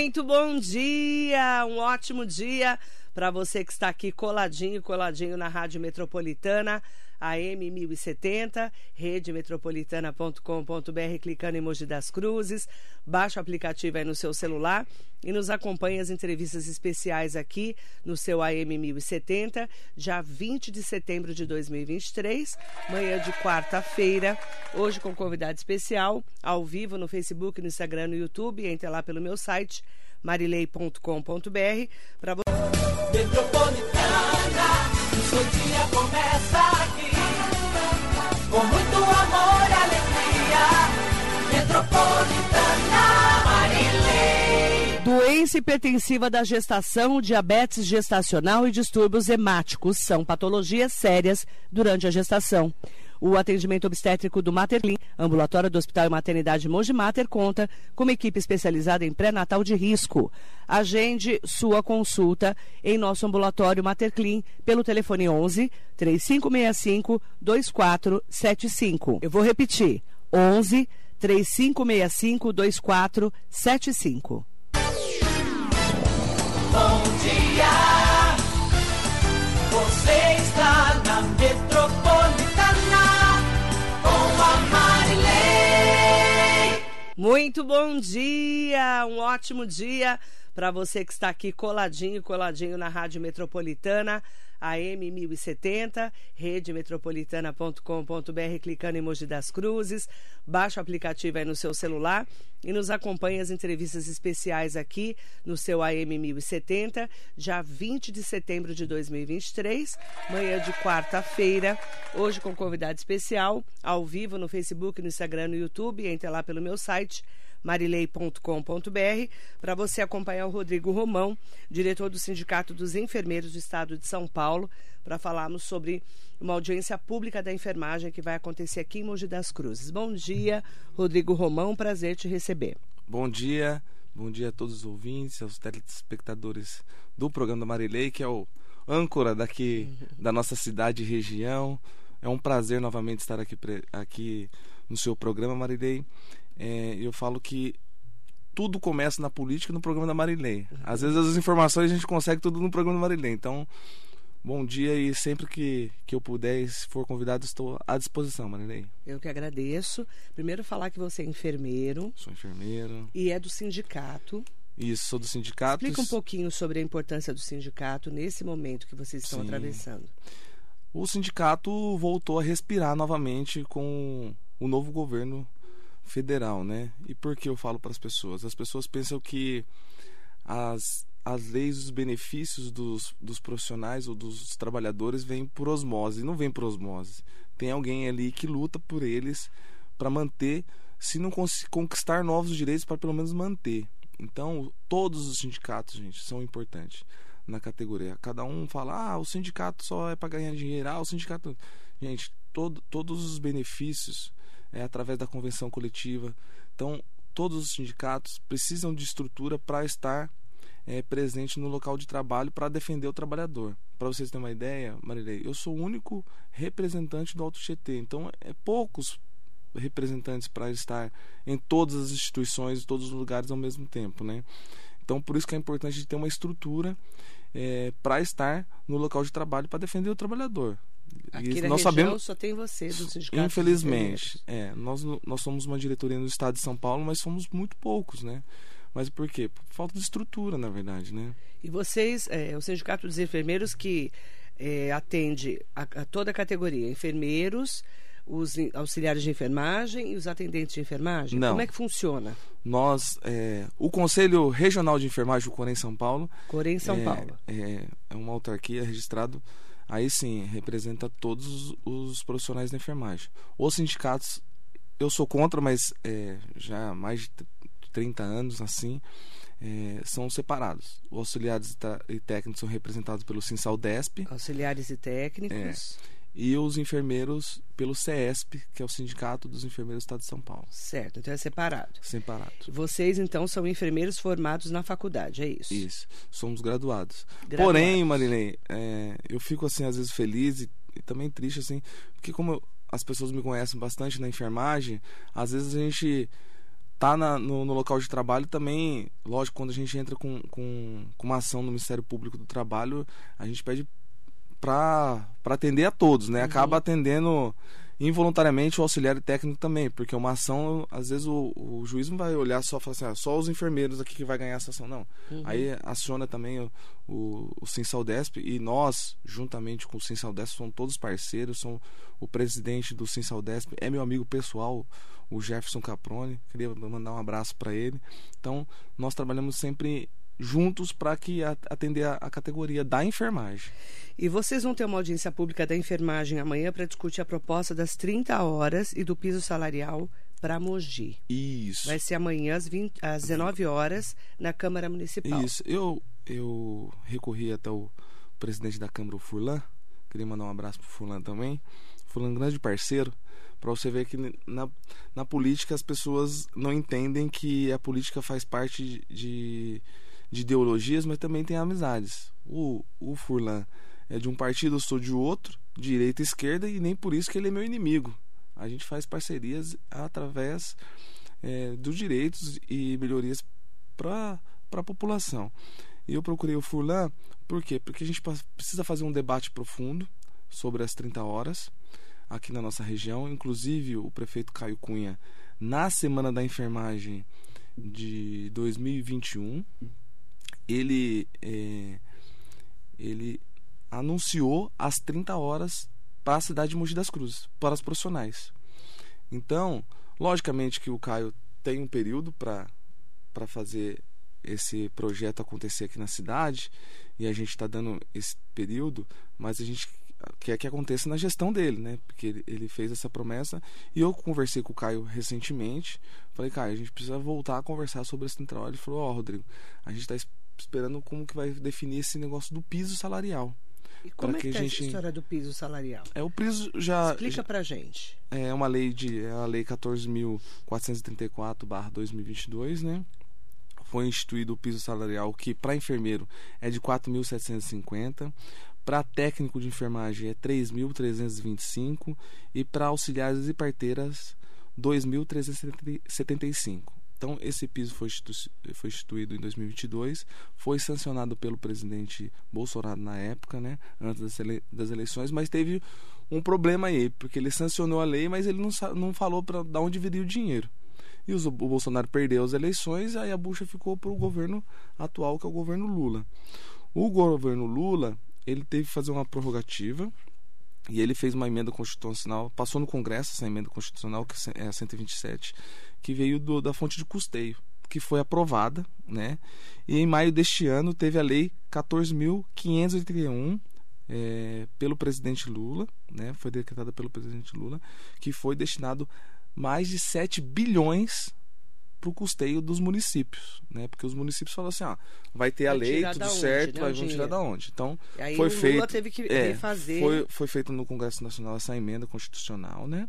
Muito bom dia, um ótimo dia para você que está aqui coladinho, coladinho na Rádio Metropolitana. AM 1070, redemetropolitana.com.br, clicando em Mogi das Cruzes. Baixa o aplicativo aí no seu celular e nos acompanhe as entrevistas especiais aqui no seu AM 1070, já 20 de setembro de 2023, manhã de quarta-feira. Hoje com convidado especial, ao vivo no Facebook, no Instagram, no YouTube. Entre lá pelo meu site marilei.com.br para você. Metropolitana, o seu dia começa aqui. Com muito amor e alegria. Metropolitana Marilei. Doença hipertensiva da gestação, diabetes gestacional e distúrbios hemáticos são patologias sérias durante a gestação. O atendimento obstétrico do Materlim, ambulatório do Hospital e Maternidade Mogi Mater, conta com uma equipe especializada em pré-natal de risco. Agende sua consulta em nosso ambulatório Materclim pelo telefone 11 3565 2475. Eu vou repetir: 11 3565 2475. Muito bom dia, um ótimo dia para você que está aqui coladinho, coladinho na Rádio Metropolitana, AM 1070, redemetropolitana.com.br, clicando em Mogi das Cruzes. Baixa o aplicativo aí no seu celular e nos acompanhe as entrevistas especiais aqui no seu AM 1070, já 20 de setembro de 2023, manhã de quarta-feira. Hoje com convidado especial, ao vivo no Facebook, no Instagram, no YouTube. Entre lá pelo meu site marilei.com.br para você acompanhar o Rodrigo Romão, diretor do Sindicato dos Enfermeiros do Estado de São Paulo, para falarmos sobre uma audiência pública da enfermagem que vai acontecer aqui em Mogi das Cruzes. Bom dia, Rodrigo Romão, prazer te receber. Bom dia, bom dia a todos os ouvintes, aos telespectadores do programa Marilei, que é o âncora daqui da nossa cidade e região. É um prazer novamente estar aqui, aqui no seu programa, Marilei. É, eu falo que tudo começa na política no programa da Marilei. Às vezes as informações a gente consegue tudo no programa da Marilei. Então, bom dia e sempre que, que eu puder e se for convidado, estou à disposição, Marilei. Eu que agradeço. Primeiro falar que você é enfermeiro Sou enfermeiro. e é do sindicato. Isso, sou do sindicato. Explica um pouquinho sobre a importância do sindicato nesse momento que vocês estão Sim. atravessando. o sindicato voltou a respirar novamente com o novo governo federal, né? E por que eu falo para as pessoas? As pessoas pensam que as, as leis, os benefícios dos, dos profissionais ou dos trabalhadores vêm por osmose. Não vem por osmose. Tem alguém ali que luta por eles para manter, se não conquistar novos direitos, para pelo menos manter. Então, todos os sindicatos, gente, são importantes na categoria. Cada um fala, ah, o sindicato só é para ganhar dinheiro, ah, o sindicato. Gente, todo, todos os benefícios é através da convenção coletiva. Então, todos os sindicatos precisam de estrutura para estar é, presente no local de trabalho para defender o trabalhador. Para vocês terem uma ideia, Marilei, eu sou o único representante do Alto Tietê. Então, é poucos representantes para estar em todas as instituições, todos os lugares ao mesmo tempo, né? Então, por isso que é importante ter uma estrutura é, para estar no local de trabalho para defender o trabalhador. Aqui na nós região sabemos, só tem você do sindicato. infelizmente, é, nós, nós somos uma diretoria no estado de São Paulo, mas somos muito poucos, né? Mas por quê? Por falta de estrutura, na verdade, né? E vocês, é, o Sindicato dos Enfermeiros que é, atende a, a toda a categoria, enfermeiros, os auxiliares de enfermagem e os atendentes de enfermagem? Não. Como é que funciona? Nós, é, o Conselho Regional de Enfermagem do Corém São Paulo Corém São é, Paulo. É, é uma autarquia registrado, aí sim, representa todos os, profissionais da enfermagem. Os sindicatos, eu sou contra, mas é, já há mais de 30 anos assim, é, são separados. Os auxiliares e técnicos são representados pelo Sinsaldesp Auxiliares e técnicos. E os enfermeiros pelo CESP, que é o Sindicato dos Enfermeiros do Estado de São Paulo. Certo, então é separado. Separado. Vocês, então, são enfermeiros formados na faculdade, é isso? Isso, somos graduados. Graduados. Porém, Marilene, é, eu fico assim às vezes feliz e, e também triste assim, porque como eu- as pessoas me conhecem bastante na enfermagem, às vezes a gente tá na- no, no local de trabalho também, lógico, quando a gente entra com, com, com uma ação no Ministério Público do Trabalho, a gente pede para atender a todos, né? Acaba atendendo involuntariamente o auxiliar técnico também, porque uma ação, às vezes o, o juiz não vai olhar só e falar assim, ah, só os enfermeiros aqui que vai ganhar essa ação, não. Aí aciona também o, o, o Sinsaldesp e nós, juntamente com o Sinsaldesp, somos todos parceiros, são o presidente do Sinsaldesp, é meu amigo pessoal, o Jefferson Caprone, queria mandar um abraço para ele. Então, nós trabalhamos sempre juntos para que atender a, a categoria da enfermagem. E vocês vão ter uma audiência pública da enfermagem amanhã para discutir a proposta das 30 horas e do piso salarial para Mogi. Isso. Vai ser amanhã às, 20, às 19 horas na Câmara Municipal. Isso. Eu, eu recorri até o presidente da Câmara, o Furlan. Queria mandar um abraço pro Furlan também. Furlan, grande parceiro. Para você ver que na, na política as pessoas não entendem que a política faz parte de, de, de ideologias, mas também tem amizades. O, o Furlan é de um partido, eu sou de outro, direita e esquerda, e nem por isso que ele é meu inimigo. A gente faz parcerias através é, dos direitos e melhorias para a população. E eu procurei o Furlan, por quê? Porque a gente precisa fazer um debate profundo sobre as 30 horas aqui na nossa região. Inclusive, o prefeito Caio Cunha, na Semana da Enfermagem de 2021, ele, é, ele anunciou as 30 horas para a cidade de Mogi das Cruzes, para os profissionais. Então, logicamente que o Caio tem um período para fazer esse projeto acontecer aqui na cidade e a gente está dando esse período, mas a gente quer que aconteça na gestão dele, né? Porque ele, ele fez essa promessa e eu conversei com o Caio recentemente. Falei, Caio, a gente precisa voltar a conversar sobre esse central. Ele falou, ó, Rodrigo, a gente está esperando como que vai definir esse negócio do piso salarial. E como é que que tá a essa gente- história do piso salarial? É o piso já Explica pra gente. é uma lei de é a lei 14.434/2022, né? Foi instituído o piso salarial que para enfermeiro é de 4.750, para técnico de enfermagem é 3.325 e para auxiliares e parteiras 2.375. Então esse piso foi, foi instituído em 2022, foi sancionado pelo presidente Bolsonaro na época, né, antes das, ele- das eleições, mas teve um problema aí, porque ele sancionou a lei, mas ele não, não falou para de onde viria o dinheiro. E o Bolsonaro perdeu as eleições, aí a bucha ficou para o governo atual, que é o governo Lula. O governo Lula, ele teve que fazer uma prorrogativa e ele fez uma emenda constitucional, passou no Congresso essa emenda constitucional, que é a 127, que veio do- da fonte de custeio, que foi aprovada, né? E em maio deste ano teve a lei 14.581 é, pelo presidente Lula, né? Foi decretada pelo presidente Lula, que foi destinado mais de 7 bilhões para o custeio dos municípios, né? Porque os municípios falaram assim, ó, vai ter a Vai lei, tirar tudo da onde, certo, né, vai o vamos tirar da onde? Então, aí foi o Lula feito teve que é. Foi, foi feito no Congresso Nacional essa emenda constitucional, né?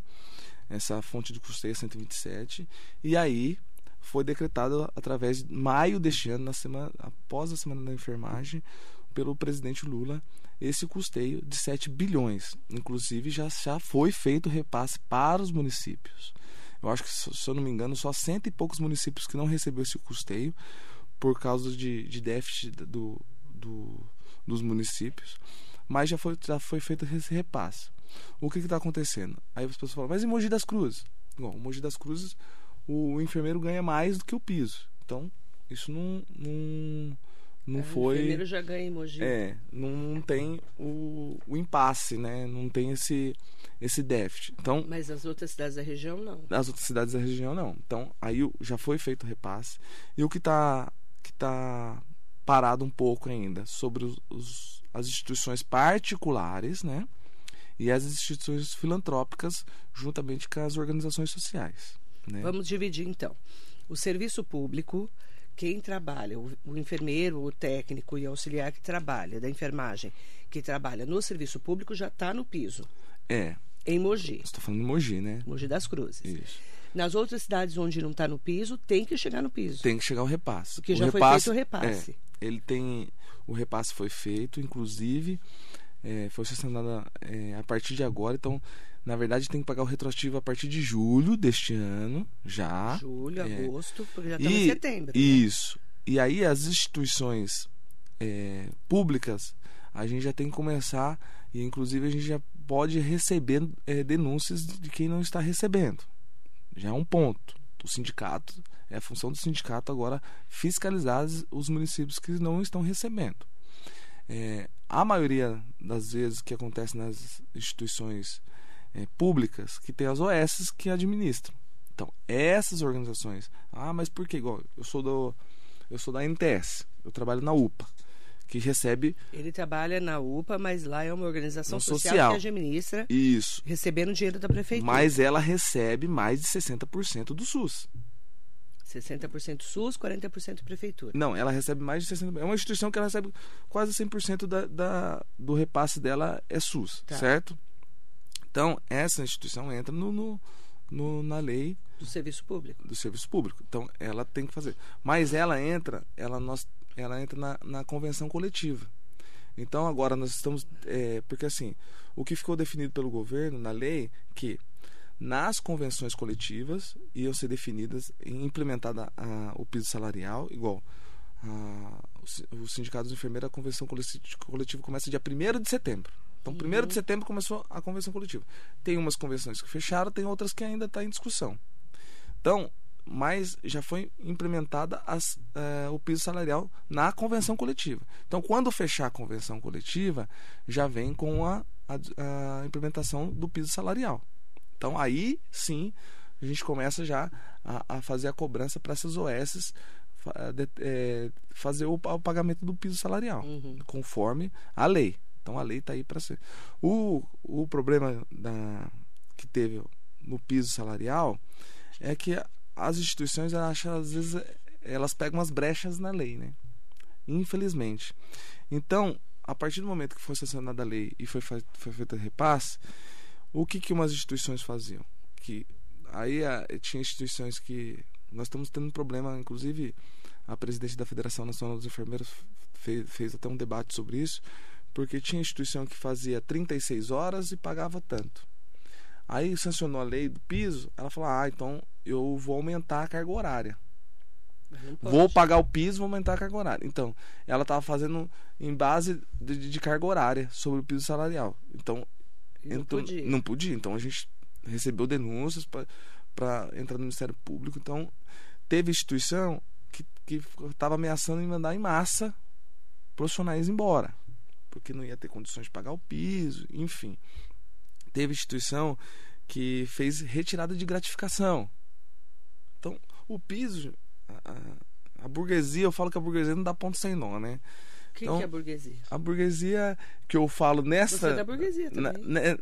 Essa fonte de custeio 127. E aí foi decretado através de maio deste ano, na semana, após a Semana da Enfermagem, pelo presidente Lula, esse custeio de 7 bilhões. Inclusive já, já foi feito repasse para os municípios. Eu acho que, se se eu não me engano, só cento e poucos municípios que não recebeu esse custeio por causa de, de déficit do, do, dos municípios. Mas já foi, já foi feito esse repasse. O que está acontecendo? Aí as pessoas falam, mas em Mogi das Cruzes? Bom, Mogi das Cruzes, o enfermeiro ganha mais do que o piso. Então, isso não, não, não É, O foi. enfermeiro já ganha emoji. É, não, não tem o, o impasse, né? Não tem esse, esse déficit. Então, Mas as outras cidades da região não. nas outras cidades da região não. Então, aí o- já foi feito o repasse. E o que está que tá parado um pouco ainda sobre os, os- as instituições particulares, né? E as instituições filantrópicas, juntamente com as organizações sociais. Né? Vamos dividir então. O serviço público, quem trabalha, o, o enfermeiro, o técnico e auxiliar que trabalha, da enfermagem, que trabalha no serviço público já está no piso, É, em Mogi, estou falando de Mogi, né? Mogi das Cruzes. Isso. Nas outras cidades onde não está no piso, tem que chegar no piso. Tem que chegar o repasse. Porque o já foi repasse, feito o repasse. é, ele tem. O repasse foi feito, inclusive. É, foi sancionada é, a partir de agora, então na verdade tem que pagar o retroativo a partir de julho deste ano, já. Julho, É. agosto, porque já estamos em setembro. né? Isso. E aí as instituições é, públicas, a gente já tem que começar, e inclusive a gente já pode receber é, denúncias de quem não está recebendo. Já é um ponto. O sindicato, é a função do sindicato agora fiscalizar os municípios que não estão recebendo. É, a maioria das vezes que acontece nas instituições é, públicas, que tem as OS que administram. Então, essas organizações. Ah, mas por quê? Igual, eu sou do. Eu sou da NTS, eu trabalho na UPA, que recebe Ele trabalha na UPA, mas lá é uma organização social, social. que administra, isso. recebendo dinheiro da prefeitura. Mas ela recebe mais de 60% do SUS. 60% SUS, 40% prefeitura. Não, ela recebe mais de 60%. É uma instituição que ela recebe quase 100% da, da, do repasse dela é SUS, Tá. certo? Então, essa instituição entra no, no, no- na lei Do serviço público. do serviço público. Então, ela tem que fazer. Mas ela entra, ela, nós, ela entra na, na convenção coletiva. Então, agora nós estamos. é, porque, assim, o que ficou definido pelo governo na lei, que nas convenções coletivas iam ser definidas e implementada a- o piso salarial, igual. a- o o Sindicato dos Enfermeiros, a convenção coleti- coletiva começa dia 1 de setembro. Então, 1 de setembro começou a convenção coletiva. Tem umas convenções que fecharam, tem outras que ainda está em discussão. Então, mas já foi implementada as, eh, o piso salarial na convenção coletiva. Então, quando fechar a convenção coletiva, já vem com a, a- a implementação do piso salarial. Então, aí sim, a gente começa já a, a fazer a cobrança para essas OS eh, fazer o, o pagamento do piso salarial, Uhum. conforme a lei. Então, a lei está aí para ser. O, o problema da, que teve no piso salarial é que as instituições acho, às vezes elas pegam umas brechas na lei, né? Infelizmente. Então, a partir do momento que foi sancionada a lei e foi, foi feito o repasse, o que que umas instituições faziam? Que aí a- tinha instituições que nós estamos tendo um problema, inclusive a presidente da Federação Nacional dos Enfermeiros fez, fez até um debate sobre isso, porque tinha instituição que fazia 36 horas e pagava tanto. Aí sancionou a lei do piso, ela falou: "Ah, então eu vou aumentar a carga horária. Vou pagar o piso, vou aumentar a carga horária". Então, ela estava fazendo em base de, de carga horária sobre o piso salarial. Então, não então, podia. não podia. Então a gente recebeu denúncias para entrar no Ministério Público. Então, teve instituição que estava ameaçando em mandar em massa profissionais embora, porque não ia ter condições de pagar o piso, enfim. Teve instituição que fez retirada de gratificação. Então, o piso, a, a- a burguesia, eu falo que a burguesia não dá ponto sem nó, né? O que, então- que é burguesia? A burguesia que eu falo nessa. Você é da burguesia na- também. né,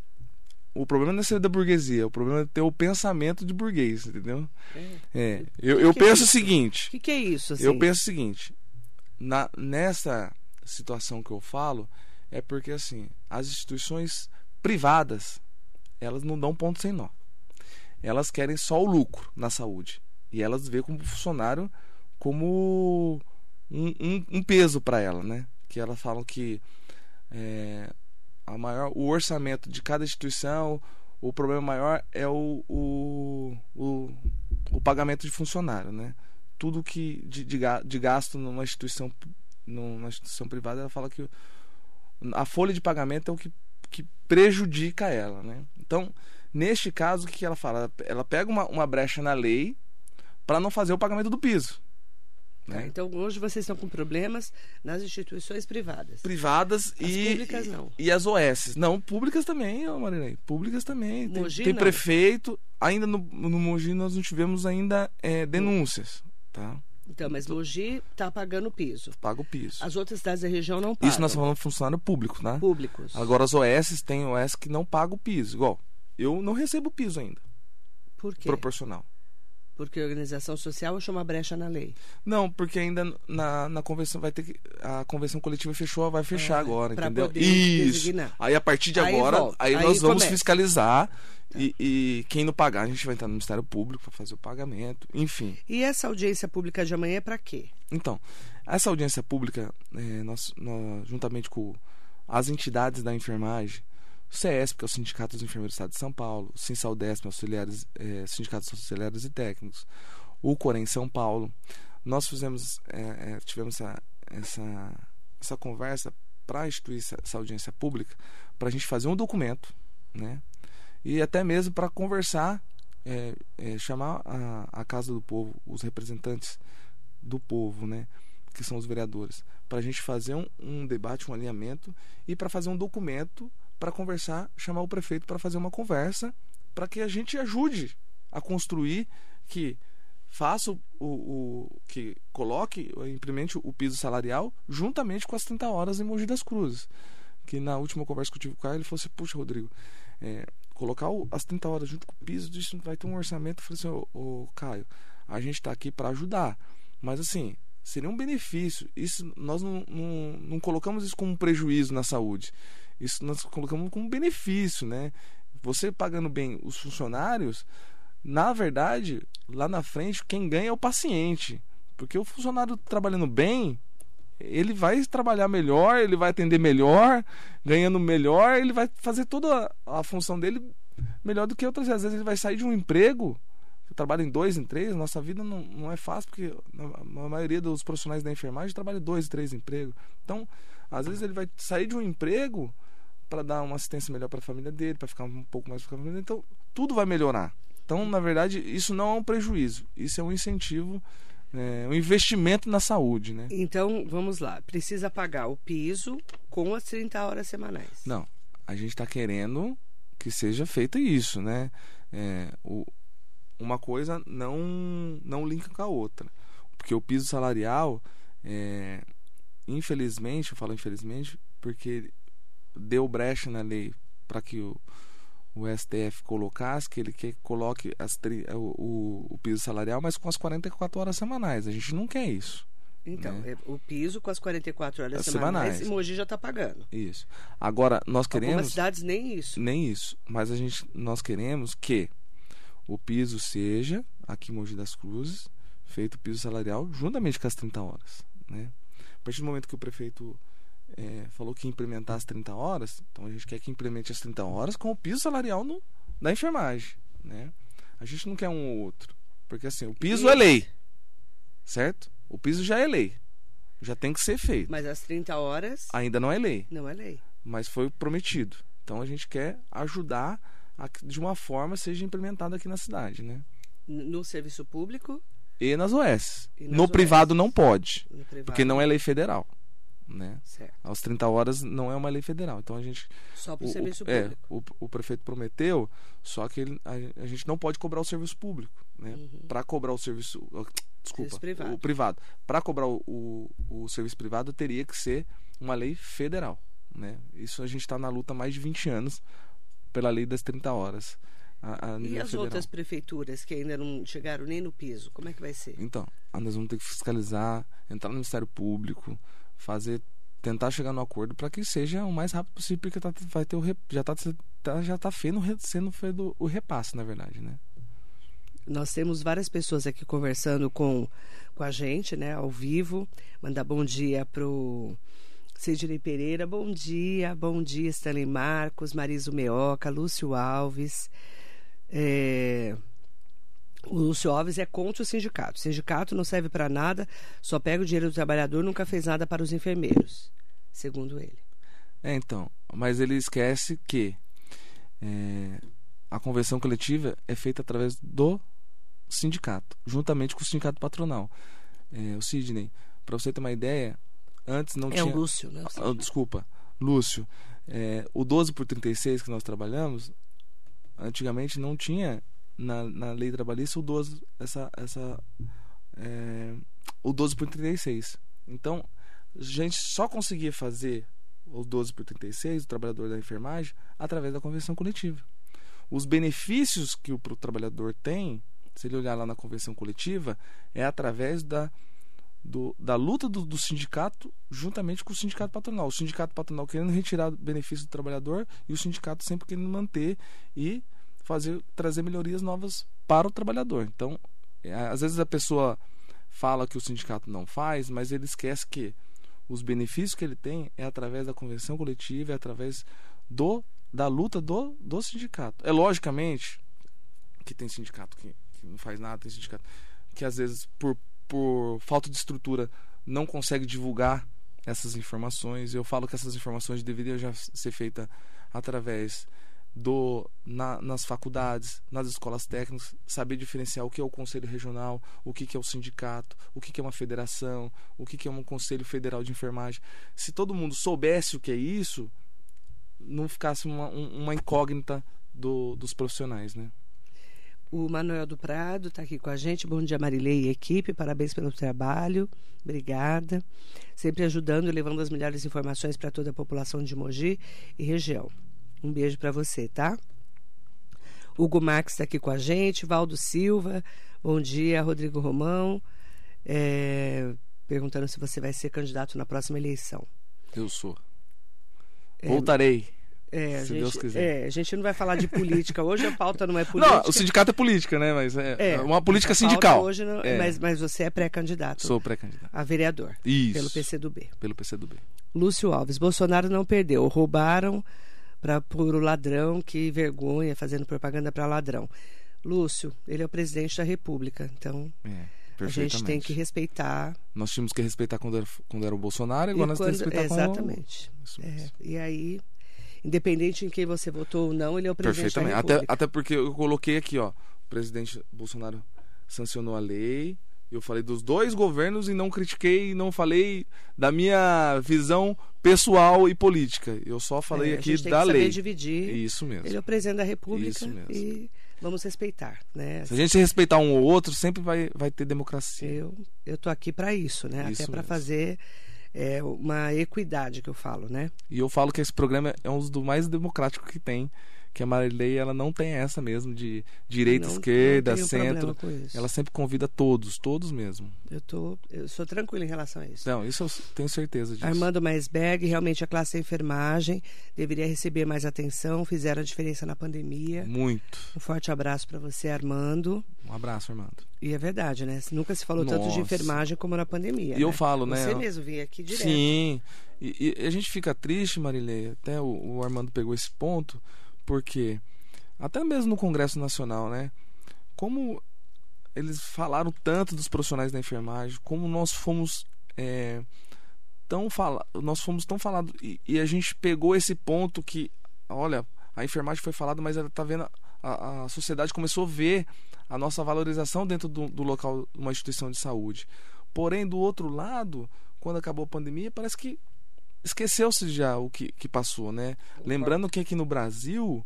o problema não é ser da burguesia, o problema é ter o pensamento de burguês, entendeu? É. É, eu, que eu é penso o isso? seguinte, O que, que é isso? Assim? eu penso o seguinte, na, nessa situação que eu falo, é porque assim, as instituições privadas, elas não dão ponto sem nó. Elas querem só o lucro na saúde. E elas veem como funcionário como um, um- um peso para ela, né? Que elas falam que é, a maior, o orçamento de cada instituição, o problema maior é o, o, o, o pagamento de funcionário, né? Tudo que de, de, de gasto numa instituição numa instituição privada, ela fala que a folha de pagamento é o que, que prejudica ela, né? Então, neste caso, o que ela fala? Ela pega uma, uma brecha na lei para não fazer o pagamento do piso. Tá, Né? Então, hoje vocês estão com problemas nas instituições privadas. privadas As e públicas, não. e as OS. Não, públicas também, Marilei. Públicas também. Tem, Mogi, tem prefeito. Ainda no, no Mogi nós não tivemos ainda é, denúncias, tá? Então, mas Mogi está pagando o piso. Paga o piso. As outras cidades da região não pagam. Isso nós falamos de funcionário público, tá? Públicos. Agora as OS tem OS que não paga o piso. Igual, eu não recebo piso ainda, Por quê? proporcional. Porque a organização social achou uma brecha na lei. Não, porque ainda na, na convenção vai ter que. A convenção coletiva fechou, vai fechar Ah, agora, entendeu? Isso. designar. Aí a partir de Aí agora, volta, aí, aí nós vamos começa. fiscalizar e, e quem não pagar, a gente vai entrar no Ministério Público para fazer o pagamento, enfim. E essa audiência pública de amanhã é para quê? Então, essa audiência pública, é, nós, nós, juntamente com as entidades da enfermagem, o CESP, que é o Sindicato dos Enfermeiros do Estado de São Paulo, o Sinsaldesp, auxiliares, é, Sindicatos Auxiliares e Técnicos, o Corém São Paulo. Nós fizemos, é, é, tivemos essa, essa, essa conversa para instituir essa, essa audiência pública, para a gente fazer um documento, né? E até mesmo para conversar, chamar a, a Casa do Povo, os representantes do povo, né? Que são os vereadores, para a gente fazer um, um debate, um alinhamento e para fazer um documento para conversar, chamar o prefeito para fazer uma conversa, para que a gente ajude a construir que faça o, o, que coloque, implemente o piso salarial juntamente com as 30 horas em Mogi das Cruzes. Que na última conversa que eu tive com ele, ele falou assim: Puxa, Rodrigo, é, colocar o, as 30 horas junto com o piso, isso vai ter um orçamento. Eu falei assim: Ô, ô Caio, a gente está aqui para ajudar, mas assim, seria um benefício. Isso nós não, não, não colocamos isso como um prejuízo na saúde. Isso nós colocamos como benefício, né? Você pagando bem os funcionários, na verdade, lá na frente, quem ganha é o paciente. Porque o funcionário trabalhando bem, ele vai trabalhar melhor, ele vai atender melhor, ganhando melhor, ele vai fazer toda a, função dele melhor do que outras. Às vezes ele vai sair de um emprego, trabalha em dois, em três, nossa vida não, não é fácil, porque a maioria dos profissionais da enfermagem trabalha em dois, três empregos. Então, às vezes ele vai sair de um emprego para dar uma assistência melhor para a família dele, para ficar um pouco mais com a família dele. Então, tudo vai melhorar. Então, na verdade, isso não é um prejuízo, isso é um incentivo, é, um investimento na saúde. Né? Então, vamos lá. Precisa pagar o piso com as 30 horas semanais. Não, a gente está querendo que seja feito isso, né? É, o, uma coisa não, não linka com a outra. Porque o piso salarial, é, infelizmente, eu falo infelizmente, porque deu brecha na lei para que o, o STF colocasse, que ele quer que coloque as, o, o, o, piso salarial, mas com as 44 horas semanais. A gente não quer isso. Então, né? É, o piso com as 44 horas as semanais, semanais. Mogi já está pagando. Isso. Agora, nós queremos... Algumas cidades nem isso. Nem isso. Mas a gente, nós queremos que o piso seja, aqui em Mogi das Cruzes, feito o piso salarial juntamente com as 30 horas. Né? A partir do momento que o prefeito é, falou que ia implementar as 30 horas, então a gente quer que implemente as 30 horas com o piso salarial no, da enfermagem. Né? A gente não quer um ou outro. Porque assim, o piso e... é lei. Certo? O piso já é lei. Já tem que ser feito. Mas as 30 horas. Ainda não é lei. Não é lei. Mas foi prometido. Então a gente quer ajudar a que de uma forma seja implementado aqui na cidade. Né? No serviço público? E nas OS. E nas no OS. privado não pode. Privado. Porque não é lei federal né? Certo. Aos 30 horas não é uma lei federal. Então a gente. Só para o serviço público. É, o, o prefeito prometeu, só que ele, a, a, gente não pode cobrar o serviço público. Né? Uhum. Para cobrar o serviço. Desculpa, privado. o privado. Para cobrar o, o, o, serviço privado teria que ser uma lei federal. Né? Isso a gente está na luta há mais de 20 anos pela lei das 30 horas. A, a e as federal. outras prefeituras que ainda não chegaram nem no piso, como é que vai ser? Então, nós vamos ter que fiscalizar, entrar no Ministério Público, fazer tentar chegar no acordo para que seja o mais rápido possível porque tá, vai ter o já está tá, já tá feito, sendo feito o repasse na verdade né? Nós temos várias pessoas aqui conversando com, com a gente né ao vivo. Mandar bom dia pro Sidney Pereira. Bom dia bom dia Stanley Marcos Mariso Meoca Lúcio Alves. É... O Lúcio Alves é contra o sindicato. O sindicato não serve para nada, só pega o dinheiro do trabalhador, nunca fez nada para os enfermeiros, segundo ele. É, então, mas ele esquece que é, a convenção coletiva é feita através do sindicato, juntamente com o sindicato patronal. É, o Sidney, para você ter uma ideia, antes não é tinha. É o Lúcio, né? Ah, desculpa, Lúcio. É, o 12 por 36 que nós trabalhamos, antigamente não tinha na, na lei trabalhista o 12, essa, essa, é, o 12 por 36. Então, a gente só conseguia fazer o 12 por 36, o trabalhador da enfermagem, através da convenção coletiva. Os benefícios que o trabalhador tem, se ele olhar lá na convenção coletiva, é através da, do, da luta do, do, sindicato juntamente com o sindicato patronal. O sindicato patronal querendo retirar benefício do trabalhador e o sindicato sempre querendo manter e fazer trazer melhorias novas para o trabalhador. Então, é, às vezes a pessoa fala que o sindicato não faz, mas ele esquece que os benefícios que ele tem é através da convenção coletiva, é através do da luta do, do sindicato. É logicamente que tem sindicato que, que não faz nada, tem sindicato que às vezes por, por falta de estrutura não consegue divulgar essas informações. Eu falo que essas informações deveriam já ser feitas através do na, nas faculdades, nas escolas técnicas, saber diferenciar o que é o conselho regional, o que, que é o sindicato, o que, que é uma federação, o que, que é um conselho federal de enfermagem. Se todo mundo soubesse o que é isso, não ficasse uma, uma incógnita do, dos profissionais, né? O Manuel do Prado está aqui com a gente. Bom dia, Marilei e equipe. Parabéns pelo trabalho. Obrigada. Sempre ajudando e levando as melhores informações para toda a população de Mogi e região. Um beijo para você, tá? Hugo Max está aqui com a gente. Valdo Silva. Bom dia, Rodrigo Romão. É, perguntando se você vai ser candidato na próxima eleição. Eu sou. Voltarei. É, Se gente, Deus quiser. é, a gente não vai falar de política. Hoje a pauta não é política. Não, o sindicato é política, né? Mas é, É, uma política sindical. Hoje não- É. mas, mas você é pré-candidato Sou pré-candidato. a vereador Isso. pelo PCdoB. Pelo PCdoB. Lúcio Alves, Bolsonaro não perdeu, roubaram para por o ladrão, que vergonha, fazendo propaganda para ladrão. Lúcio, ele é o presidente da República, então É, a gente tem que respeitar. Nós tínhamos que respeitar quando era, quando era o Bolsonaro, e E agora nós temos que quando- respeitar quando- exatamente. Isso É, mesmo. e aí, independente em quem você votou ou não, ele é o presidente da Perfeitamente. Até, República. até porque eu coloquei aqui, ó. O presidente Bolsonaro sancionou a lei. Eu falei dos dois governos e não critiquei, não falei da minha visão pessoal e política. Eu só falei É, aqui da lei. dividir. Isso mesmo. Ele é o presidente da República Isso mesmo. e vamos respeitar, né? Se a gente respeitar um ou outro, sempre vai, vai ter democracia. Eu eu tô aqui para isso, né? Isso Até para fazer é, uma equidade que eu falo, né? E eu falo que esse programa é um dos mais democráticos que tem. Que a Marilei, ela não tem essa mesmo de direita, Não- esquerda, não centro. Ela sempre convida todos, todos mesmo. Eu tô eu sou tranquilo em relação a isso. Não, isso eu tenho certeza disso. Armando Maisberg, realmente a classe da enfermagem deveria receber mais atenção, fizeram a diferença na pandemia. Muito. Um forte abraço para você, Armando. Um abraço, Armando. E é verdade, né? Nunca se falou tanto de Nossa. enfermagem como na pandemia. E eu né? falo, né? Você mesmo vinha aqui direto. Sim. E, e a gente fica triste, Marilei, até o, o Armando pegou esse ponto, porque até mesmo no Congresso Nacional, né? Como eles falaram tanto dos profissionais da enfermagem, como nós fomos é, tão fala, nós fomos tão falados e, e a gente pegou esse ponto que, olha, a enfermagem foi falada, mas ela tá vendo a, a sociedade começou a ver a nossa valorização dentro do, do local uma instituição de saúde. Porém, do outro lado, quando acabou a pandemia, parece que esqueceu-se já o que, que passou, né? Lembrando que aqui no Brasil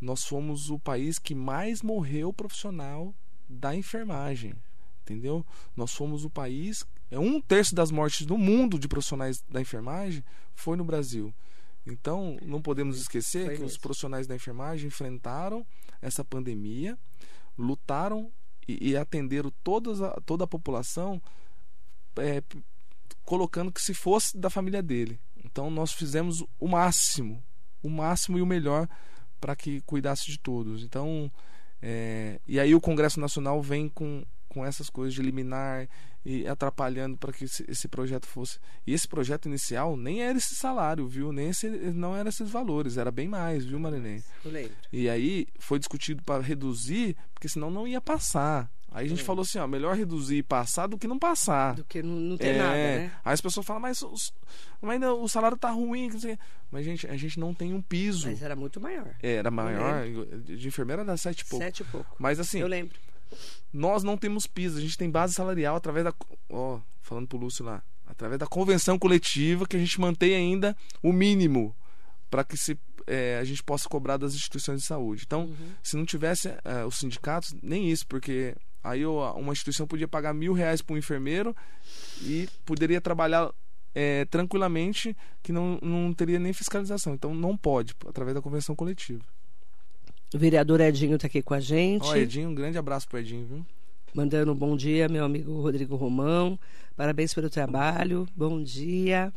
nós fomos o país que mais morreu profissional da enfermagem, entendeu? Nós fomos o país é um terço das mortes do mundo de profissionais da enfermagem foi no Brasil. Então não podemos esquecer Foi que os profissionais da enfermagem enfrentaram essa pandemia, lutaram e, e atenderam todas a, toda a população é, colocando que se fosse da família dele. Então nós fizemos o máximo, o máximo e o melhor para que cuidasse de todos. Então, é, e aí o Congresso Nacional vem com, com essas coisas de eliminar e atrapalhando para que esse, esse projeto fosse. E esse projeto inicial nem era esse salário, viu? Nem esse, não era esses valores, era bem mais, viu, Marilene? Eu lembro. E aí foi discutido para reduzir, porque senão não ia passar. Aí a gente É. falou assim, ó, melhor reduzir e passar do que não passar. Do que não, não ter É, nada, né? Aí as pessoas falam, mas, os- mas ainda o salário tá ruim. Mas, gente, a gente não tem um piso. Mas era muito maior. É, Era maior, de enfermeira era sete e pouco. Sete e pouco. Mas assim, Eu lembro. nós não temos piso, a gente tem base salarial através da. Ó, falando pro Lúcio lá. Através da convenção coletiva que a gente mantém ainda o mínimo para que se, é, a gente possa cobrar das instituições de saúde. Então, Uhum. se não tivesse é, os sindicatos, nem isso, porque aí ó, uma instituição podia pagar mil reais para um enfermeiro e poderia trabalhar é, tranquilamente que não, não teria nem fiscalização. Então, não pode, através da convenção coletiva. O vereador Edinho está aqui com a gente. Ó, Edinho, um grande abraço pro Edinho, viu? Mandando um bom dia, meu amigo Rodrigo Romão. Parabéns pelo trabalho. Bom dia.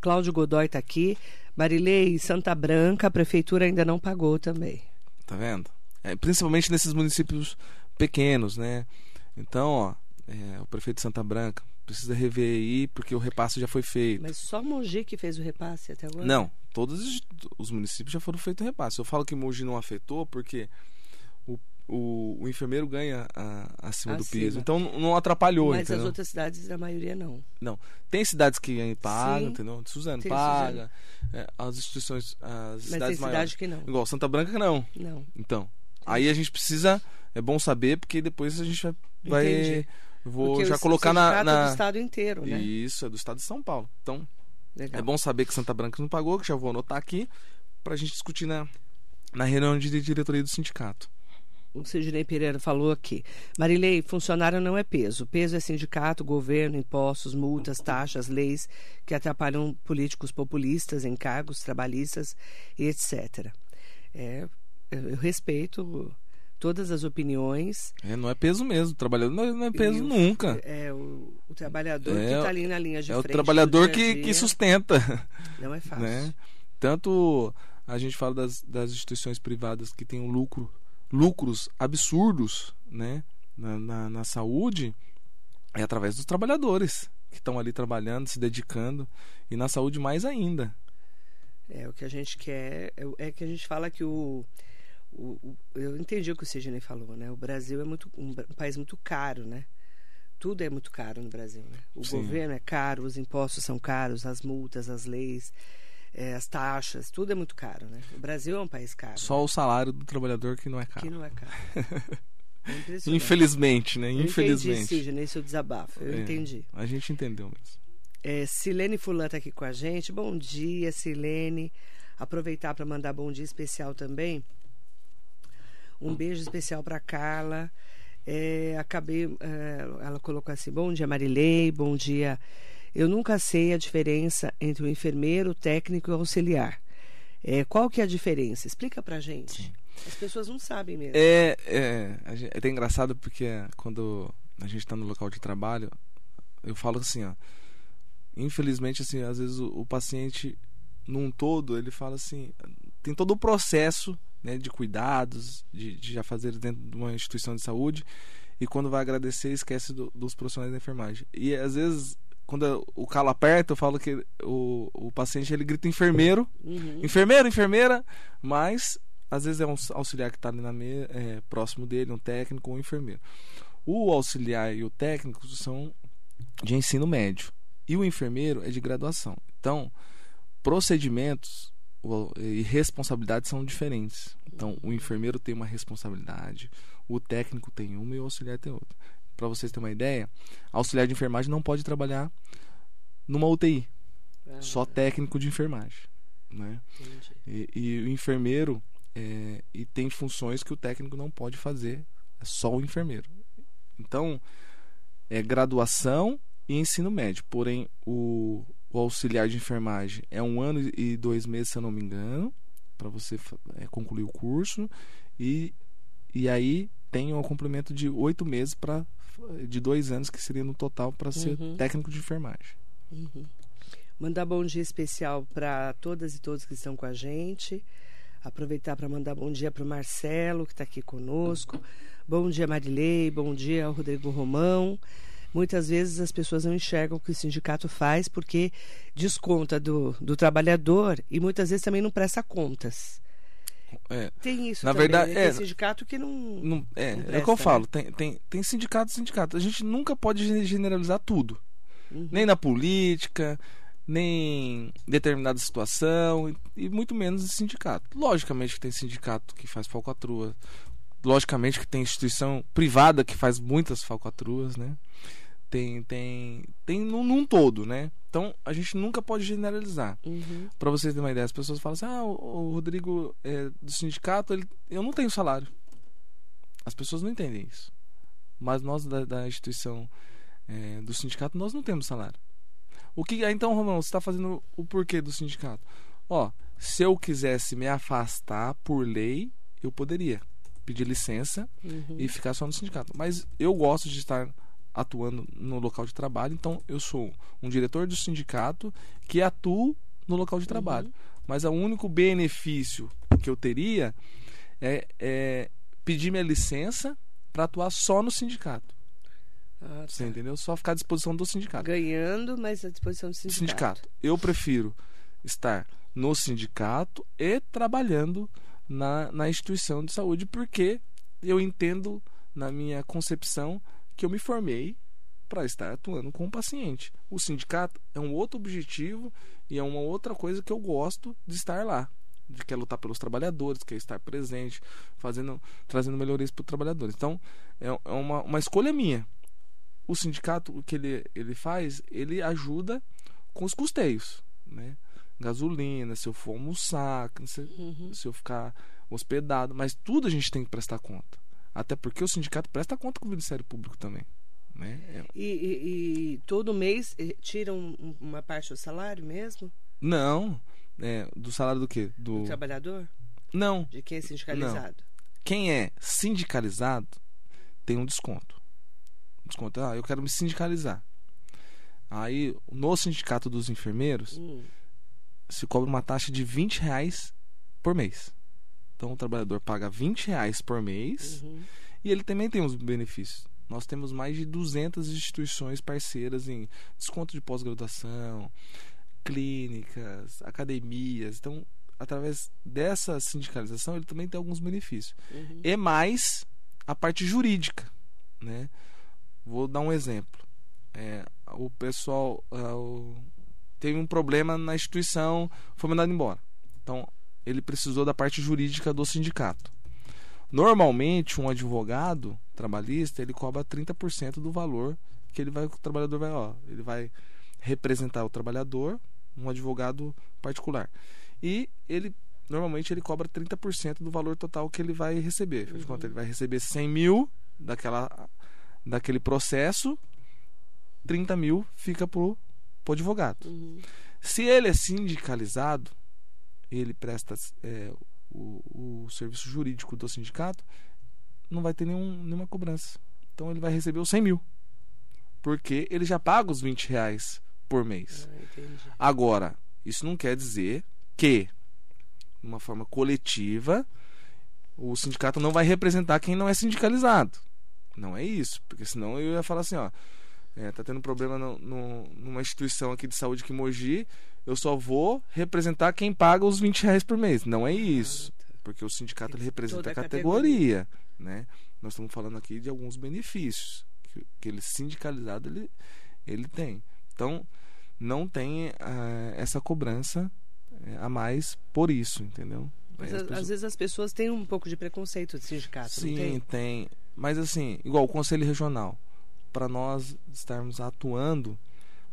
Cláudio Godoy está aqui. Marilei, Santa Branca, a prefeitura ainda não pagou também. Tá vendo? É, principalmente nesses municípios pequenos, né? Então, ó, é, o prefeito de Santa Branca, precisa rever aí, porque o repasse já foi feito. Mas só Mogi que fez o repasse até agora? Não, todos os- os municípios já foram feitos repasse. Eu falo que Mogi não afetou porque o, o, o enfermeiro ganha a- acima do Acima. peso. Então não atrapalhou, Mas as entendeu? outras cidades, a maioria não. Tem cidades que pagam, Sim. entendeu? Suzano Tem paga. é, as instituições, as Mas tem cidades maiores. cidade que não. Igual Santa Branca, não. Não. Então, aí a gente precisa. É bom saber, porque depois a gente vai. Entendi. vou Porque já o colocar na. sindicato é na... do estado inteiro, né? Isso, é do estado de São Paulo. Então, Legal. é bom saber que Santa Branca não pagou, que já vou anotar aqui, pra gente discutir na, na reunião de diretoria do sindicato. O Sidney Pereira falou aqui. Marilei, funcionário não é peso. Peso é sindicato, governo, impostos, multas, taxas, leis que atrapalham políticos populistas, encargos trabalhistas e etc. É, eu respeito todas as opiniões. É, não é peso mesmo. Trabalhador não é, não é peso o- nunca. É o, o trabalhador que É, está ali na linha de É o frente. trabalhador do dia a que, que sustenta. Não é fácil. né? Tanto a gente fala das, das instituições privadas que têm um lucro, lucros absurdos né? na, na, na saúde, é através dos trabalhadores que estão ali trabalhando, se dedicando, e na saúde mais ainda. É o que a gente quer. É, é que a gente fala que o, o, o- eu entendi o que o Sidney falou, né? O Brasil é muito um, um país muito caro, né? Tudo é muito caro no Brasil, né? O Sim. governo é caro, os impostos são caros, as multas, as leis, é, as taxas, tudo é muito caro, né? O Brasil é um país caro. Só o salário do trabalhador que não é que caro. não é caro. É. Infelizmente, né? Eu Infelizmente. entendi, Sidney, seu desabafo. Eu É. entendi. A gente entendeu mesmo. É, Silene Fulan está aqui com a gente. Bom dia, Silene. Aproveitar para mandar bom dia especial também. Um beijo especial para Carla. É, acabei, é, ela colocou assim: Bom dia, Marilei. Bom dia. Eu nunca sei a diferença entre o enfermeiro, o técnico e o auxiliar. É, qual que é a diferença? Explica pra gente. As pessoas não sabem mesmo. É, é, gente- é até engraçado porque quando a gente está no local de trabalho, eu falo assim, ó. Infelizmente, assim, às vezes o, o paciente, num todo, ele fala assim, tem todo o processo né, de cuidados, de, de já fazer dentro de uma instituição de saúde, e quando vai agradecer, esquece do- dos profissionais da enfermagem. E às vezes, quando o calo aperta, eu falo que o, o paciente ele grita enfermeiro, Uhum. enfermeiro, enfermeira, mas às vezes é um auxiliar que está ali na me, é, próximo dele, um técnico ou um enfermeiro. O auxiliar e o técnico são de ensino médio e o enfermeiro é de graduação. Então, procedimentos o- e responsabilidades são diferentes. Então, o enfermeiro tem uma responsabilidade, o técnico tem uma e o auxiliar tem outra. Para vocês terem uma ideia, auxiliar de enfermagem não pode trabalhar numa UTI, Ah, só técnico de enfermagem, né? E, e o enfermeiro é, e tem funções que o técnico não pode fazer, é só o enfermeiro. Então, é graduação e ensino médio. Porém, o, o auxiliar de enfermagem é um ano e dois meses, se eu não me engano, para você é, concluir o curso. E, e aí tem um complemento de oito meses para de dois anos, que seria no total para ser Uhum. técnico de enfermagem. Uhum. Mandar bom dia especial para todas e todos que estão com a gente. Aproveitar para mandar bom dia para o Marcelo, que está aqui conosco. Bom dia, Marilei. Bom dia Rodrigo Romão. Muitas vezes as pessoas não enxergam o que o sindicato faz porque desconta do, do trabalhador e muitas vezes também não presta contas. É, Tem isso Na também, verdade, né? é. Tem sindicato que não... Não, é, Não é o que eu falo. Tem, tem, tem sindicato e sindicato. A gente nunca pode gen- generalizar tudo. Uhum. Nem na política, nem em determinada situação, e, e muito menos em sindicato. Logicamente que tem sindicato que faz falcatrua. Logicamente que tem instituição privada que faz muitas falcatruas, né? Tem, tem, tem num, num todo, né? Então a gente nunca pode generalizar. Uhum. Pra vocês terem uma ideia, as pessoas falam assim: ah, o, o Rodrigo é do sindicato, ele, eu não tenho salário. As pessoas não entendem isso. Mas nós da, da instituição é, do sindicato, nós não temos salário. O que ah, então, Romão, você está fazendo o porquê do sindicato? Ó, se eu quisesse me afastar por lei, eu poderia pedir licença Uhum. e ficar só no sindicato. Mas eu gosto de estar atuando no local de trabalho, então eu sou um diretor do sindicato que atuo no local de trabalho. Mas o único benefício que eu teria é, é pedir minha licença para atuar só no sindicato. Ah, Você tá. entendeu? Só ficar à disposição do sindicato. Ganhando, mas à disposição do sindicato. sindicato. Eu prefiro estar no sindicato e trabalhando na, na instituição de saúde, porque eu entendo, na minha concepção, que eu me formei para estar atuando com o paciente. O sindicato é um outro objetivo e é uma outra coisa que eu gosto de estar lá. De quer lutar pelos trabalhadores, quer estar presente, fazendo, trazendo melhorias para os trabalhadores. Então, é, é uma, uma escolha minha. O sindicato, o que ele, ele faz, ele ajuda com os custeios, né? Gasolina, se eu for almoçar, se, Uhum. se eu ficar hospedado, mas tudo a gente tem que prestar conta. Até porque o sindicato presta conta com o Ministério Público também, né? É- E, e- e todo mês eh, tiram um- uma parte do salário mesmo? não, é, do salário do quê? Do Do trabalhador? Não, De quem é sindicalizado? quem é sindicalizado tem um desconto. Desconto, ah, eu quero me sindicalizar. Aí, no sindicato dos enfermeiros, Hum. Se cobra uma taxa de 20 reais por mês. Então o trabalhador paga 20 reais por mês Uhum. e ele também tem os benefícios. Nós temos mais de 200 instituições parceiras em desconto de pós-graduação, clínicas, academias. Então, através dessa sindicalização, ele também tem alguns benefícios. Uhum. E mais a parte jurídica, né? Vou dar um exemplo. É, o pessoal ah, o- teve um problema na instituição, foi mandado embora. Então, ele precisou da parte jurídica do sindicato. Normalmente, um advogado trabalhista, ele cobra 30% do valor que ele vai o trabalhador vai, ó, ele vai representar o trabalhador, um advogado particular. E ele normalmente ele cobra 30% do valor total que ele vai receber. Afinal de contas, ele vai receber 100 mil daquela, daquele processo, 30 mil fica pro, pro advogado. Uhum. Se ele é sindicalizado, ele presta é, o, o serviço jurídico do sindicato, não vai ter nenhum, nenhuma cobrança. Então ele vai receber os 100 mil. Porque ele já paga os 20 reais por mês. Ah. Agora, isso não quer dizer que, de uma forma coletiva, o sindicato não vai representar quem não é sindicalizado. Não é isso, porque senão eu ia falar assim, ó, é, tá tendo problema no, no- numa instituição aqui de saúde que Mogi, eu só vou representar quem paga os 20 reais por mês. Não é isso, Ah, tá. porque o sindicato ele representa a a categoria, né? Nós estamos falando aqui de alguns benefícios que, que ele sindicalizado ele, ele tem. Então, não tem ah, essa cobrança eh, a mais por isso, entendeu? Mas as pessoas- às vezes as pessoas têm um pouco de preconceito de sindicato, Sim, tem? tem. Mas assim, igual o conselho regional, para nós estarmos atuando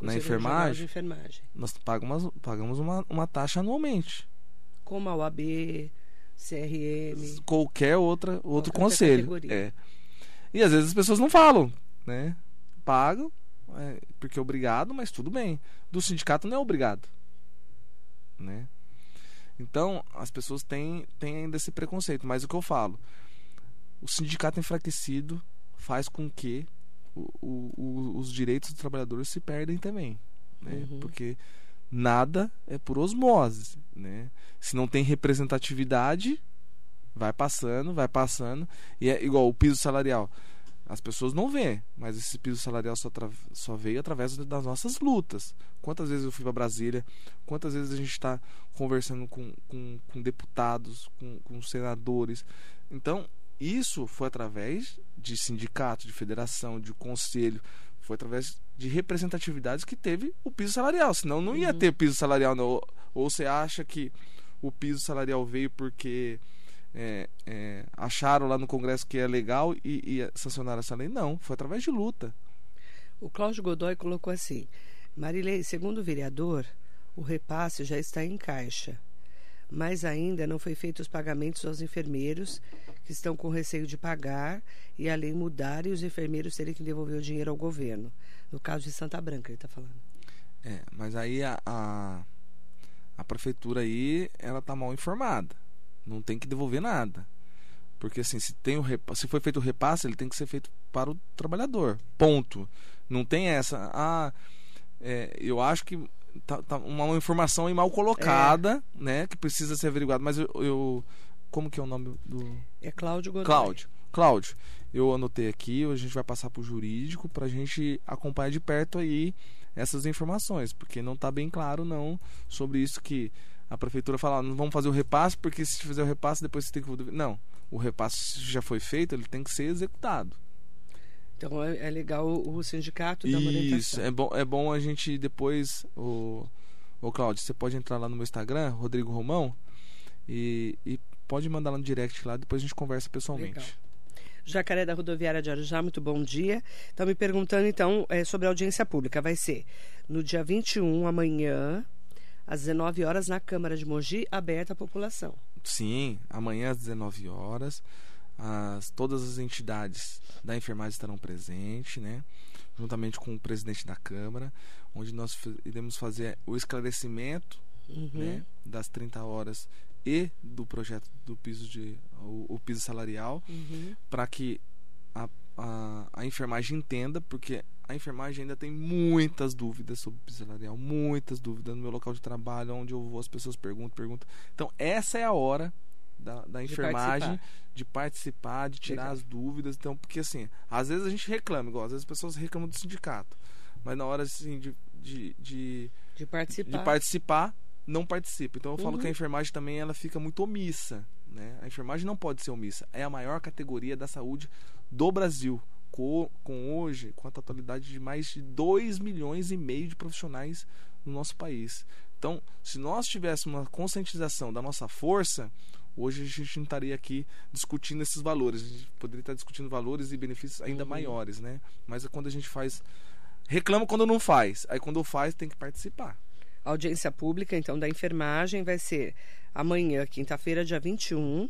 na enfermagem, enfermagem. nós pagamos, pagamos uma, uma taxa anualmente. Como a UAB, CRM. Qualquer outra, outro Qualquer conselho. É. E às vezes as pessoas não falam, né? Pagam, é, porque é obrigado, mas tudo bem. Do sindicato não é obrigado. Né? Então, as pessoas têm, têm ainda esse preconceito. Mas o que eu falo? O sindicato enfraquecido faz com que o- o- os direitos dos trabalhadores se perdem também. Né? Uhum. Porque nada é por osmose. Né? Se não tem representatividade, vai passando, vai passando. E é igual o piso salarial. As pessoas não vêem, mas esse piso salarial só, só veio através das nossas lutas. Quantas vezes eu fui para Brasília, quantas vezes a gente está conversando com, com, com deputados, com, com senadores. Então, isso foi através de sindicato, de federação, de conselho, foi através de representatividades que teve o piso salarial. Senão não ia Uhum. ter piso salarial. Não. Ou, você acha que o piso salarial veio porque é, é, acharam lá no Congresso que é legal e, e sancionaram essa lei? Não, foi através de luta. O Cláudio Godoy colocou assim: Marilei, segundo o vereador, o repasse já está em caixa, mas ainda não foi feito os pagamentos aos enfermeiros que estão com receio de pagar e a lei mudar e os enfermeiros terem que devolver o dinheiro ao governo. No caso de Santa Branca, ele está falando. É, mas aí a, a, a prefeitura aí, ela tá mal informada. Não tem que devolver nada. Porque assim, se, tem o se foi feito o repasse, ele tem que ser feito para o trabalhador. Ponto. Não tem essa. Ah, é, eu acho que tá, tá uma informação aí mal colocada, né? Que precisa ser averiguada. Mas eu, eu- Como que é o nome do. É Cláudio Godoy. Cláudio. Cláudio, eu anotei aqui, a gente vai passar para o jurídico para a gente acompanhar de perto aí essas informações, porque não está bem claro não sobre isso que a prefeitura fala, não vamos fazer o repasse, porque se fizer o repasse, depois você tem que. Não, o repasse já foi feito, ele tem que ser executado. Então é, é legal o, o sindicato dar uma Isso, é bom, é bom a gente depois. O, o Cláudio, você pode entrar lá no meu Instagram, Rodrigo Romão, e, e pode mandar lá no direct lá, depois a gente conversa pessoalmente. Legal. Jacaré da Rodoviária de Arujá, muito bom dia. Estão me perguntando, então, é, sobre a audiência pública. Vai ser no dia 21, amanhã, às 19 horas, na Câmara de Mogi, aberta à população. Sim, amanhã às 19 horas, as, todas as entidades da enfermagem estarão presentes, né? Juntamente com o presidente da Câmara, onde nós iremos fazer o esclarecimento Uhum. né, das 30 horas e do projeto do piso de o, o piso salarial Uhum. para que a, a, a enfermagem entenda, porque a enfermagem ainda tem muitas dúvidas sobre o piso salarial, muitas dúvidas no meu local de trabalho, onde eu vou, as pessoas perguntam, perguntam. Então, essa é a hora da, da enfermagem de participar, de tirar Legal. as dúvidas. Então, porque assim, às vezes a gente reclama, igual às vezes as pessoas reclamam do sindicato, mas na hora assim, de, de, de De participar. de participar, não participa. Então eu falo Uhum. que a enfermagem também ela fica muito omissa. Né? A enfermagem não pode ser omissa. É a maior categoria da saúde do Brasil. Com, com hoje, com a totalidade de mais de 2 milhões e meio de profissionais no nosso país. Então, se nós tivéssemos uma conscientização da nossa força, hoje a gente não estaria aqui discutindo esses valores. A gente poderia estar discutindo valores e benefícios ainda Uhum. maiores, né? Mas é quando a gente faz. Reclama quando não faz. Aí quando faz, tem que participar. A audiência pública, então, da enfermagem vai ser amanhã, quinta-feira, dia 21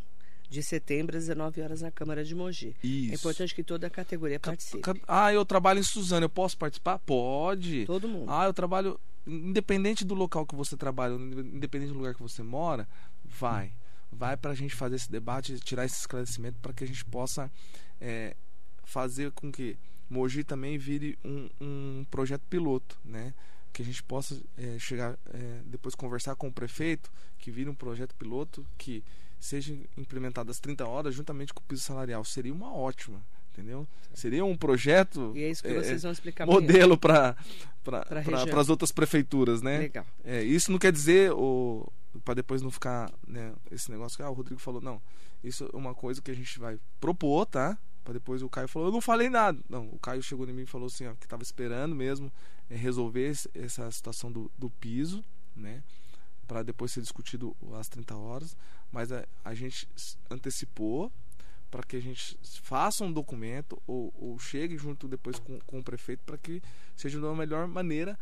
de setembro, às 19 horas, na Câmara de Mogi. Isso. É importante que toda a categoria participe. Ah, eu trabalho em Suzano, eu posso participar? Pode. Todo mundo. Ah, eu trabalho. Independente do local que você trabalha, independente do lugar que você mora, vai. Vai para a gente fazer esse debate, tirar esse esclarecimento para que a gente possa é, fazer com que Mogi também vire um, um projeto piloto, né? Que a gente possa é, chegar, é, depois conversar com o prefeito, que vire um projeto piloto que seja implementado às 30 horas juntamente com o piso salarial. Seria uma ótima, entendeu? Seria um projeto E é isso que é, vocês vão explicar modelo para Pra região. as outras prefeituras, né? Legal. É, isso não quer dizer o para depois não ficar né, esse negócio que ah, o Rodrigo falou não. Isso é uma coisa que a gente vai propor, tá? Para depois o Caio falou eu não falei nada. Não, o Caio chegou em mim e falou assim, ó, que estava esperando mesmo é, resolver esse- essa situação do, do piso, né? Para depois ser discutido às 30 horas, mas a, a gente antecipou para que a gente faça um documento ou, ou chegue junto depois com, com o prefeito para que seja da melhor maneira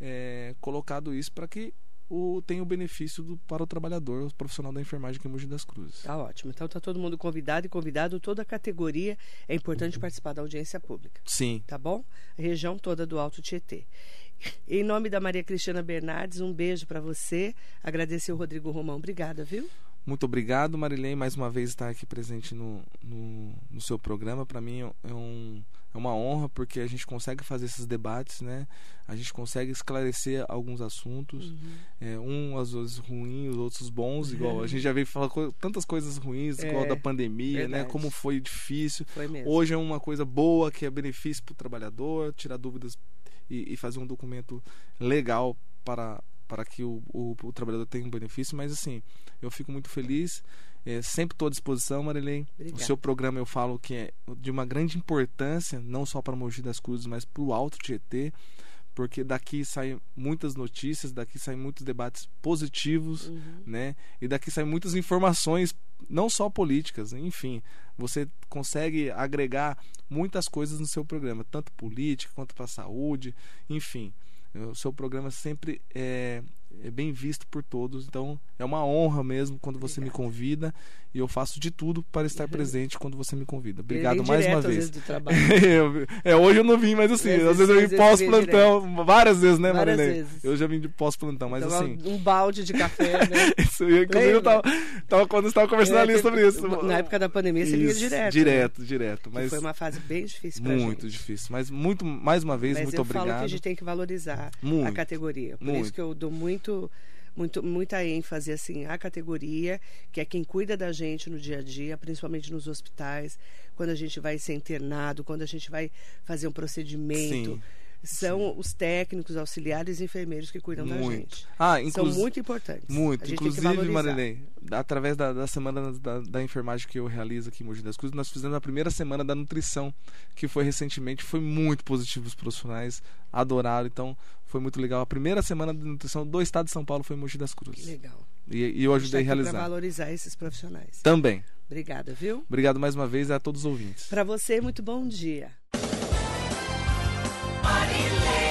é, colocado isso para que o, tenha o benefício do, para o trabalhador, o profissional da enfermagem aqui em Mogi das Cruzes. Tá ótimo. Então tá todo mundo convidado e convidado, toda a categoria. É importante participar da audiência pública. Sim, Tá bom? A região toda do Alto Tietê. Em nome da Maria Cristina Bernardes, um beijo para você. Agradecer o Rodrigo Romão. Obrigada, viu? Muito obrigado, Marilene, mais uma vez estar aqui presente no, no, no seu programa. Para mim é, um, é uma honra porque a gente consegue fazer esses debates, né? A gente consegue esclarecer alguns assuntos. Uhum. É, um às vezes ruins, os outros bons, igual a gente já veio falar co- tantas coisas ruins, igual É, da pandemia, né? verdade. Como foi difícil. Foi. Hoje é uma coisa boa que é benefício para o trabalhador, tirar dúvidas e, e fazer um documento legal para, para que o, o, o trabalhador tenha um benefício. Mas assim, eu fico muito feliz. É, sempre estou à disposição, Marilene. O Obrigada. seu programa eu falo que é de uma grande importância, não só para Mogi das Cruzes, mas para o Alto Tietê, porque daqui saem muitas notícias, daqui saem muitos debates positivos, Uhum. né? E daqui saem muitas informações, não só políticas, enfim. Você consegue agregar muitas coisas no seu programa, tanto política quanto para saúde, enfim. O seu programa sempre é, é bem visto por todos, então é uma honra mesmo quando você me Obrigada. convida e eu faço de tudo para estar presente quando você me convida. Obrigado mais direto, uma vez. é, hoje eu não vim, mas assim, Às às vezes eu vim pós-plantão, várias vezes, né, Várias Marilene? vezes. Eu já vim de pós-plantão, mas Tomar assim. Um balde de café, né? Isso, eu, inclusive, eu Lembra? tava, tava quando estava conversando É, ali sobre isso. Na época da pandemia, você vinha Isso, direto. né? Direto, direto. Que Mas Foi uma fase bem difícil pra muito gente. difícil. Mas muito, mais uma vez, Mas muito eu obrigado. falo que a gente tem que valorizar a Muito, categoria. Por muito. isso que eu dou muito, muito, muita ênfase assim à categoria, que é quem cuida da gente no dia a dia, principalmente nos hospitais, quando a gente vai ser internado, quando a gente vai fazer um procedimento. Sim. São os técnicos, auxiliares e enfermeiros que cuidam da Muito. gente. Ah, São muito importantes. Muito. Que Inclusive. Marilei, através da, da semana da, da enfermagem que eu realizo aqui em Mogi das Cruzes, nós fizemos a primeira semana da nutrição, que foi recentemente, foi muito positivo os profissionais, adoraram, então foi muito legal. A primeira semana de nutrição do estado de São Paulo foi em Mogi das Que Cruzes. legal. E, e eu ajudei a Para realizar. valorizar esses profissionais. Também. Obrigada, viu? Obrigado mais uma vez a todos os ouvintes. Para você, muito bom dia. Party. lay